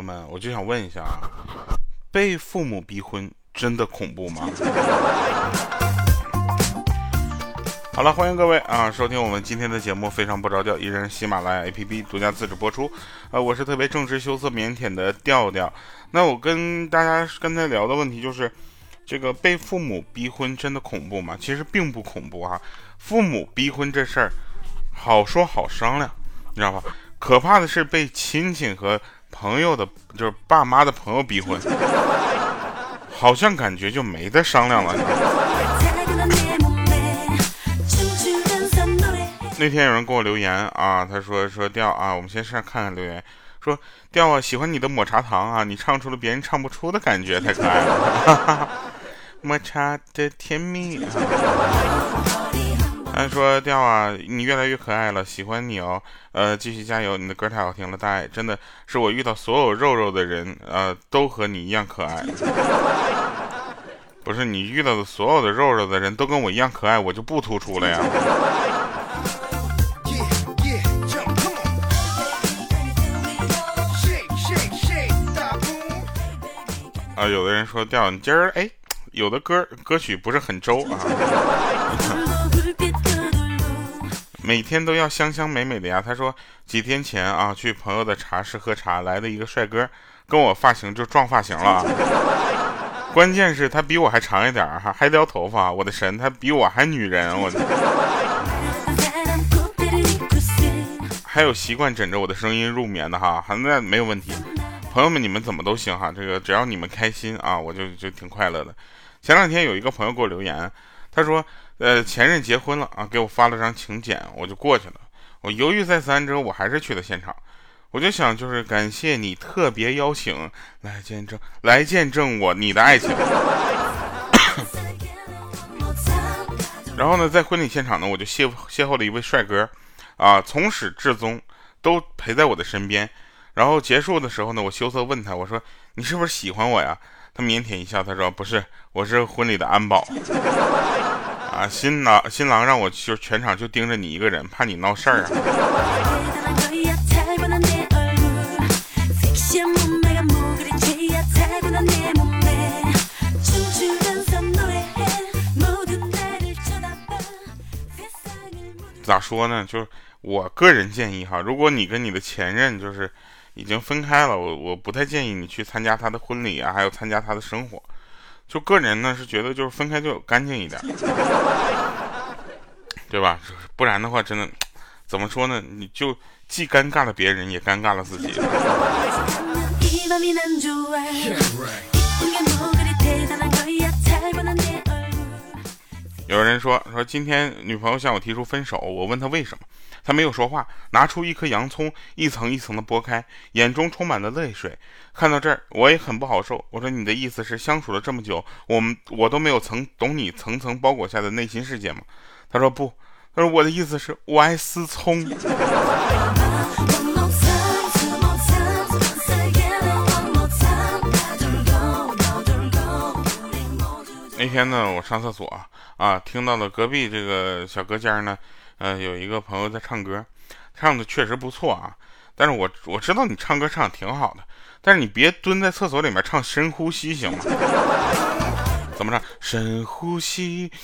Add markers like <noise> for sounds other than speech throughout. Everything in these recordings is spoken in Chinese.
友们，我就想问一下啊，被父母逼婚真的恐怖吗？<laughs> 好了，欢迎各位啊，收听我们今天的节目，非常不着调，依然喜马拉雅 APP 独家自制播出。呃，我是特别正直、羞涩、腼腆的调调。那我跟大家刚才聊的问题就是，这个被父母逼婚真的恐怖吗？其实并不恐怖啊。父母逼婚这事儿，好说好商量，你知道吧？可怕的是被亲戚和朋友的，就是爸妈的朋友逼婚，好像感觉就没得商量了。那天有人给我留言啊，他说说调啊，我们先上看看留言，说调啊，喜欢你的抹茶糖啊，你唱出了别人唱不出的感觉，太可爱了，<laughs> 抹茶的甜蜜。他说调啊，你越来越可爱了，喜欢你哦，呃，继续加油，你的歌太好听了，大爱，真的是我遇到所有肉肉的人，呃，都和你一样可爱。<laughs> 不是你遇到的所有的肉肉的人都跟我一样可爱，我就不突出了呀。啊，有的人说调，你今儿哎，有的歌歌曲不是很周啊。每天都要香香美美的呀。他说几天前啊，去朋友的茶室喝茶，来的一个帅哥，跟我发型就撞发型了。<laughs> 关键是，他比我还长一点哈，还撩头发。我的神，他比我还女人，我。还有习惯枕着我的声音入眠的哈，那没有问题。朋友们，你们怎么都行哈，这个只要你们开心啊，我就就挺快乐的。前两天有一个朋友给我留言，他说，呃，前任结婚了啊，给我发了张请柬，我就过去了。我犹豫再三之后，我还是去了现场。我就想，就是感谢你特别邀请来见证，来见证我你的爱情。然后呢，在婚礼现场呢，我就邂邂逅了一位帅哥，啊，从始至终都陪在我的身边。然后结束的时候呢，我羞涩问他，我说：“你是不是喜欢我呀？”他腼腆一笑，他说：“不是，我是婚礼的安保。啊，新郎新郎让我就全场就盯着你一个人，怕你闹事儿啊。”咋说呢？就是我个人建议哈，如果你跟你的前任就是。已经分开了，我我不太建议你去参加他的婚礼啊，还有参加他的生活。就个人呢是觉得就是分开就干净一点，<laughs> 对吧？不然的话真的怎么说呢？你就既尴尬了别人，也尴尬了自己。有人说说今天女朋友向我提出分手，我问她为什么。他没有说话，拿出一颗洋葱，一层一层的剥开，眼中充满了泪水。看到这儿，我也很不好受。我说：“你的意思是，相处了这么久，我们我都没有曾懂你层层包裹下的内心世界吗？”他说：“不。”他说：“我的意思是，我爱思聪。”那天呢，我上厕所啊，听到了隔壁这个小隔间呢。嗯，有一个朋友在唱歌，唱的确实不错啊。但是我我知道你唱歌唱的挺好的，但是你别蹲在厕所里面唱深呼吸行吗？<laughs> 怎么唱？深呼吸。<sighs>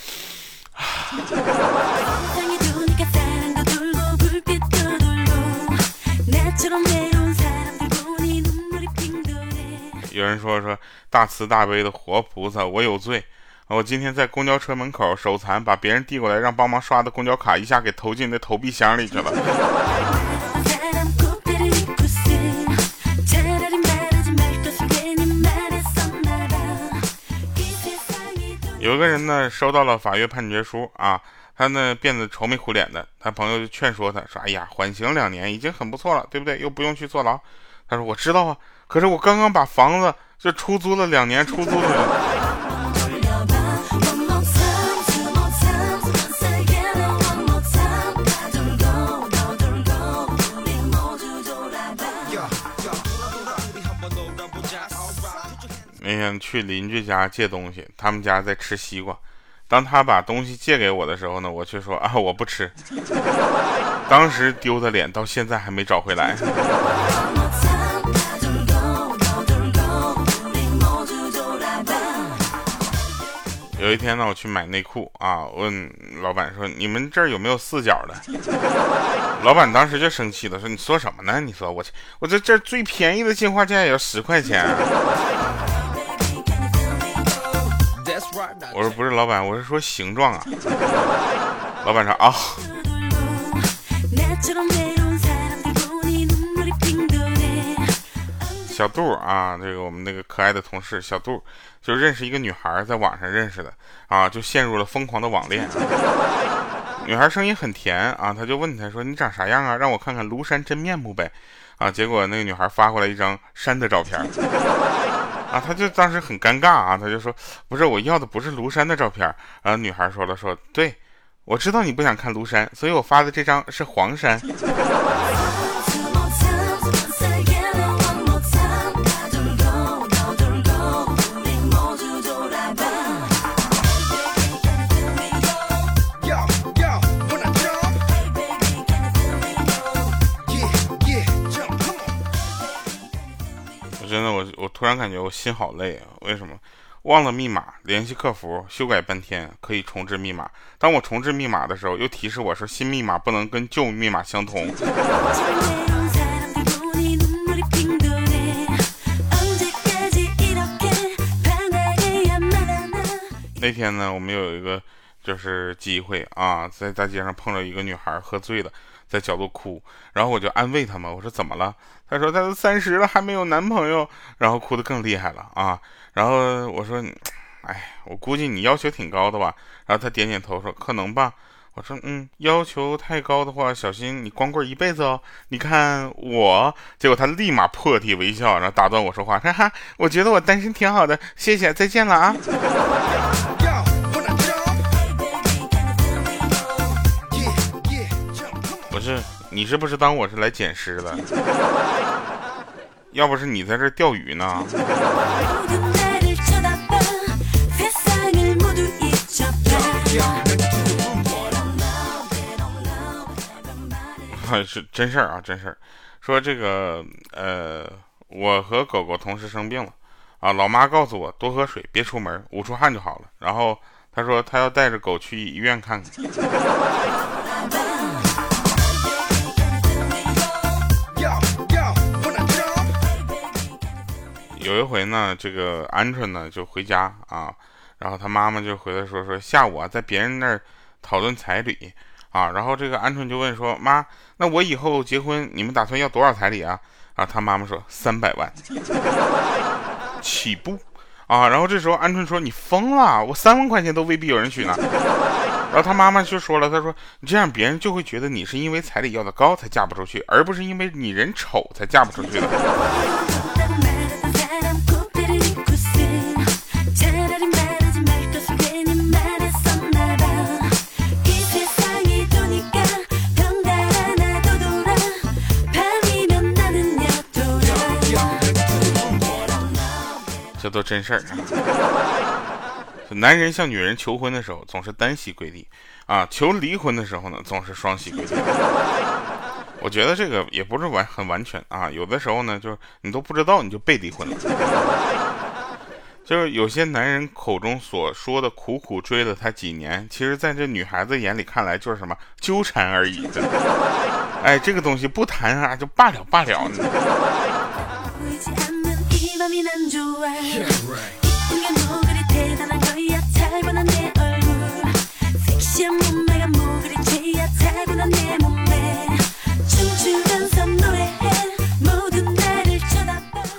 有人说说大慈大悲的活菩萨，我有罪。我今天在公交车门口手残，把别人递过来让帮忙刷的公交卡一下给投进那投币箱里去了。<laughs> 有一个人呢收到了法院判决书啊，他呢变得愁眉苦脸的，他朋友就劝说他说：“哎呀，缓刑两年已经很不错了，对不对？又不用去坐牢。”他说：“我知道啊，可是我刚刚把房子就出租了两年，出租了。”那天去邻居家借东西，他们家在吃西瓜。当他把东西借给我的时候呢，我却说啊，我不吃。<laughs> 当时丢的脸到现在还没找回来。<laughs> 有一天呢，我去买内裤啊，问老板说：“你们这儿有没有四角的？” <laughs> 老板当时就生气了，说：“你说什么呢？你说我我这这最便宜的进化价也要十块钱、”我说：“不是老板，我是说形状啊。<laughs> ”老板说：“啊。”小杜啊，这个我们那个可爱的同事小杜，就认识一个女孩，在网上认识的啊，就陷入了疯狂的网恋。<laughs> 女孩声音很甜啊，他就问他说：“你长啥样啊？让我看看庐山真面目呗。”啊，结果那个女孩发过来一张山的照片，啊，他就当时很尴尬啊，他就说：“不是，我要的不是庐山的照片。”然后女孩说了：“说对，我知道你不想看庐山，所以我发的这张是黄山。”突然感觉我心好累啊！为什么？忘了密码，联系客服修改半天可以重置密码。当我重置密码的时候，又提示我说新密码不能跟旧密码相同。那天呢，我们有一个就是机会啊，在大街上碰到一个女孩喝醉了。在角落哭，然后我就安慰他嘛，我说怎么了？他说他都三十了还没有男朋友，然后哭得更厉害了啊。然后我说，哎，我估计你要求挺高的吧？然后他点点头说可能吧。我说嗯，要求太高的话，小心你光棍一辈子哦。你看我，结果他立马破涕为笑，然后打断我说话，哈哈，我觉得我单身挺好的，谢谢，再见了啊。不是你是不是当我是来捡尸的？要不是你在这钓鱼呢？<laughs> 是真事儿啊，真事儿。说这个呃，我和狗狗同时生病了啊，老妈告诉我多喝水，别出门，捂出汗就好了。然后他说他要带着狗去医院看看。有一回呢，这个鹌鹑呢就回家啊，然后他妈妈就回来说说下午啊在别人那儿讨论彩礼啊，然后这个鹌鹑就问说妈，那我以后结婚你们打算要多少彩礼啊？啊，他妈妈说三百万起步啊，然后这时候鹌鹑说你疯了，我三万块钱都未必有人娶呢。然后他妈妈就说了，他说你这样别人就会觉得你是因为彩礼要的高才嫁不出去，而不是因为你人丑才嫁不出去的。做真事儿！<laughs> 男人向女人求婚的时候总是单膝跪地啊，求离婚的时候呢总是双膝跪地。我觉得这个也不是完很完全啊，有的时候呢就是你都不知道你就被离婚了。就是有些男人口中所说的苦苦追了她几年，其实在这女孩子眼里看来就是什么纠缠而已。<laughs> 哎，这个东西不谈啊就罢了罢了。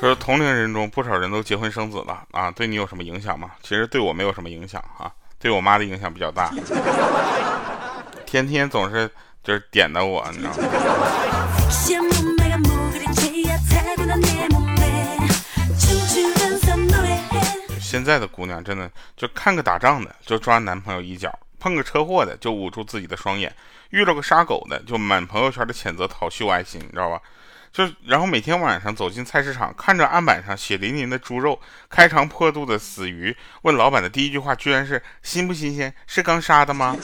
说同龄人中不少人都结婚生子了啊，对你有什么影响吗？其实对我没有什么影响啊，对我妈的影响比较大，<laughs> 天天总是就是点的我，你知道吗？现在的姑娘真的就看个打仗的就抓男朋友一脚，碰个车祸的就捂住自己的双眼，遇到个杀狗的就满朋友圈的谴责讨秀爱心，你知道吧？就然后每天晚上走进菜市场，看着案板上血淋淋的猪肉、开肠破肚的死鱼，问老板的第一句话居然是新不新鲜？是刚杀的吗？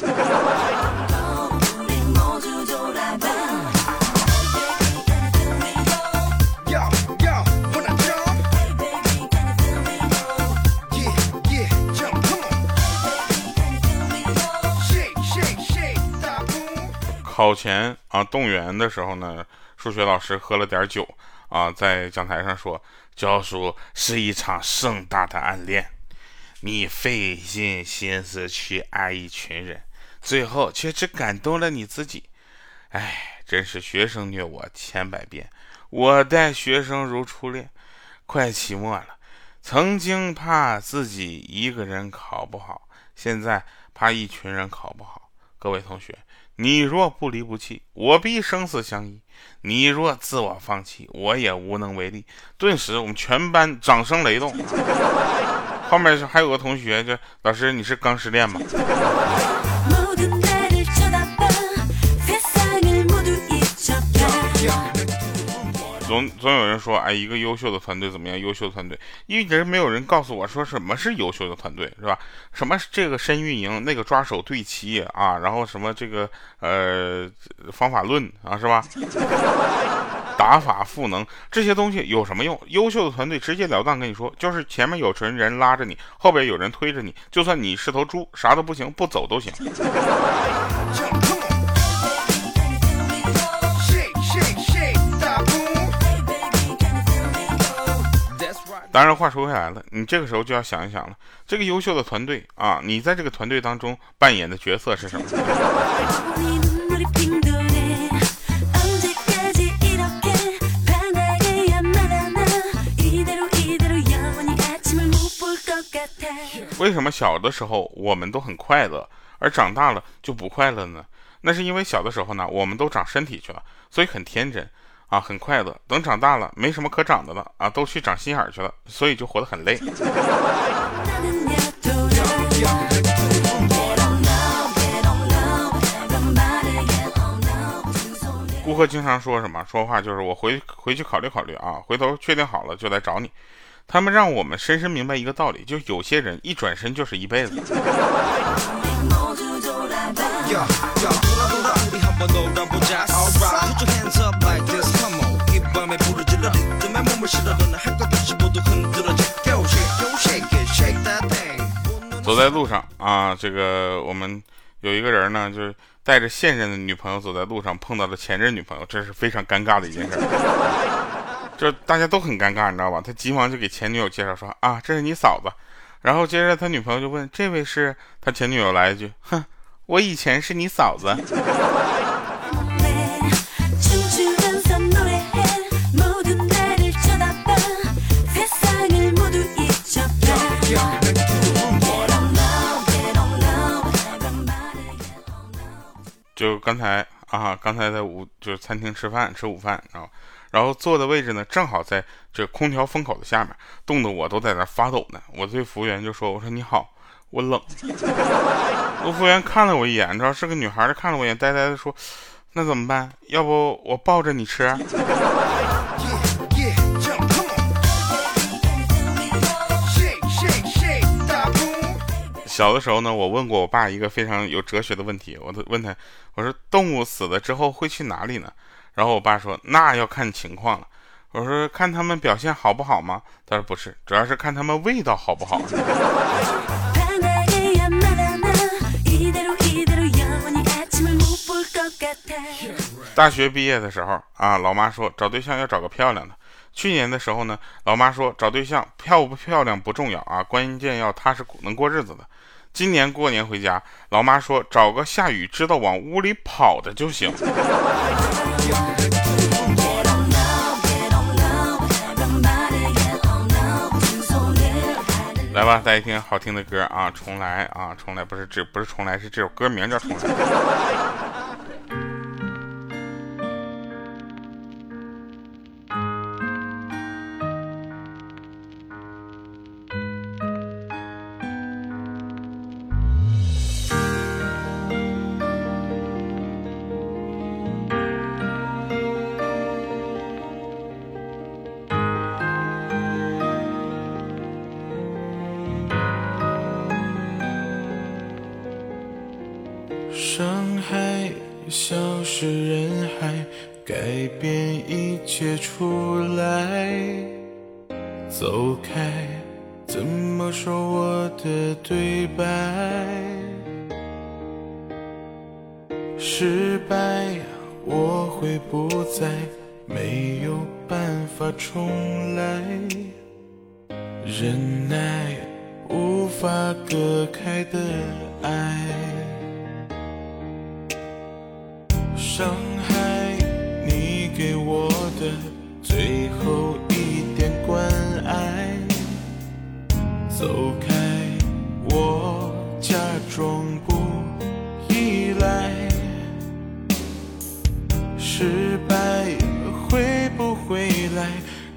考前啊动员的时候呢，数学老师喝了点酒啊，在讲台上说，教书是一场盛大的暗恋，你费尽心思去爱一群人，最后却只感动了你自己。哎，真是学生虐我千百遍，我待学生如初恋。快期末了，曾经怕自己一个人考不好，现在怕一群人考不好。各位同学。你若不离不弃，我必生死相依；你若自我放弃，我也无能为力。顿时，我们全班掌声雷动。<laughs> 后面还有个同学，就老师，你是刚失恋吗？总总有人说，哎，一个优秀的团队怎么样？优秀的团队，一直没有人告诉我说什么是优秀的团队，是吧？什么这个深运营，那个抓手对齐啊，然后什么这个呃方法论啊，是吧？<laughs> 打法赋能这些东西有什么用？优秀的团队直截了当跟你说，就是前面有群人拉着你，后边有人推着你，就算你是头猪，啥都不行，不走都行。<laughs> 当然，话说回来了，你这个时候就要想一想了，这个优秀的团队啊，你在这个团队当中扮演的角色是什么？为什么小的时候我们都很快乐，而长大了就不快乐呢？那是因为小的时候呢，我们都长身体去了，所以很天真。啊，很快乐。等长大了，没什么可长的了啊，都去长心眼去了，所以就活得很累。顾客经常说什么？说话就是我回回去考虑考虑啊，回头确定好了就来找你。他们让我们深深明白一个道理，就有些人一转身就是一辈子。走在路上啊，这个我们有一个人呢，就是带着现任的女朋友走在路上，碰到了前任女朋友，这是非常尴尬的一件事，<laughs> 就大家都很尴尬，你知道吧？他急忙就给前女友介绍说啊，这是你嫂子。然后接着他女朋友就问，这位是他前女友来一句，哼，我以前是你嫂子。就刚才啊，刚才在午就是餐厅吃饭吃午饭，然后然后坐的位置呢，正好在这空调风口的下面，冻得我都在那发抖呢。我对服务员就说：“我说你好，我冷。<laughs> ”服务员看了我一眼，你知道是个女孩，看了我一眼，呆呆的说：“那怎么办？要不我抱着你吃？”小的时候呢，我问过我爸一个非常有哲学的问题，我都问他，我说动物死了之后会去哪里呢？然后我爸说那要看情况了。我说看他们表现好不好吗？他说不是，主要是看他们味道好不好。<laughs> 大学毕业的时候啊，老妈说找对象要找个漂亮的。去年的时候呢，老妈说找对象漂不漂亮不重要啊，关键要踏实能过日子的。今年过年回家，老妈说找个下雨知道往屋里跑的就行。来吧，大家听好听的歌啊，重来啊，重来不是这不是重来，是这首歌名叫重来。走开，怎么说我的对白？失败，我会不再没有办法重来，忍耐无法隔开的爱，伤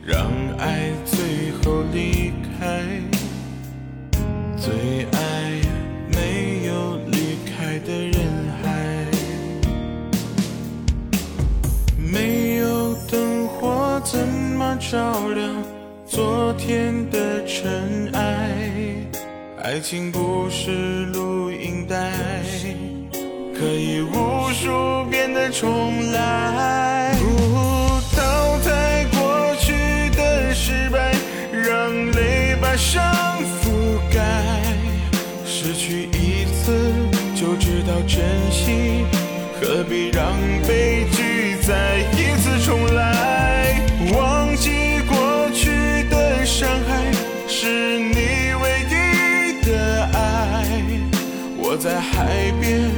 让爱最后离开？最爱没有离开的人海，没有灯火怎么照亮昨天的尘埃？爱情不是录音带。可以无数遍的重来，把伤覆盖。失去一次就知道珍惜，何必让悲剧再一次重来？忘记过去的伤害，是你唯一的爱。我在海边。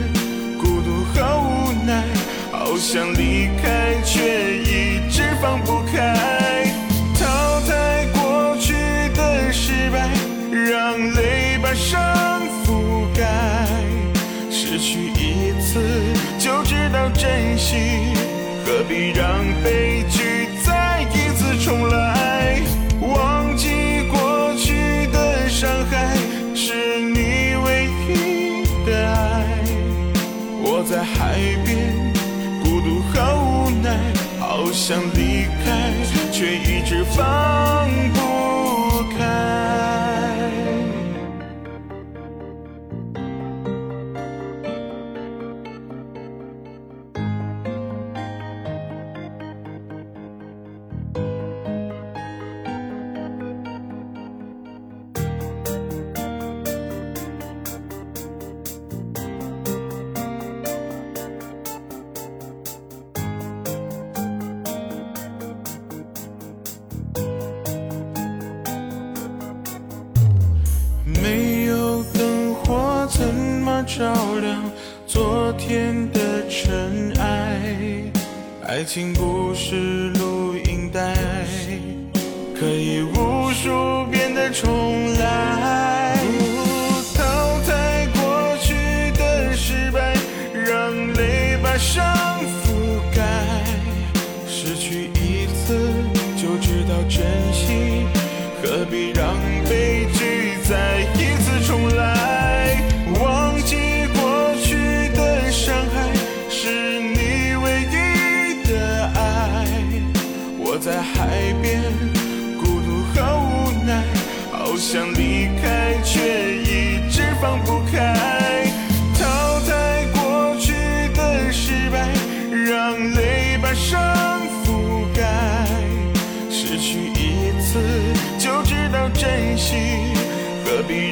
孤独和无奈，好想离到珍惜，何必让悲剧再一次重来？忘记过去的伤害，是你唯一的爱。我在海边，孤独和无奈，好想离开，却一直放不照亮昨天的尘埃，爱情不是录音带，可以无数遍的重来。淘汰过去的失败，让泪把伤覆盖。失去一次就知道珍惜，何必让珍惜，何必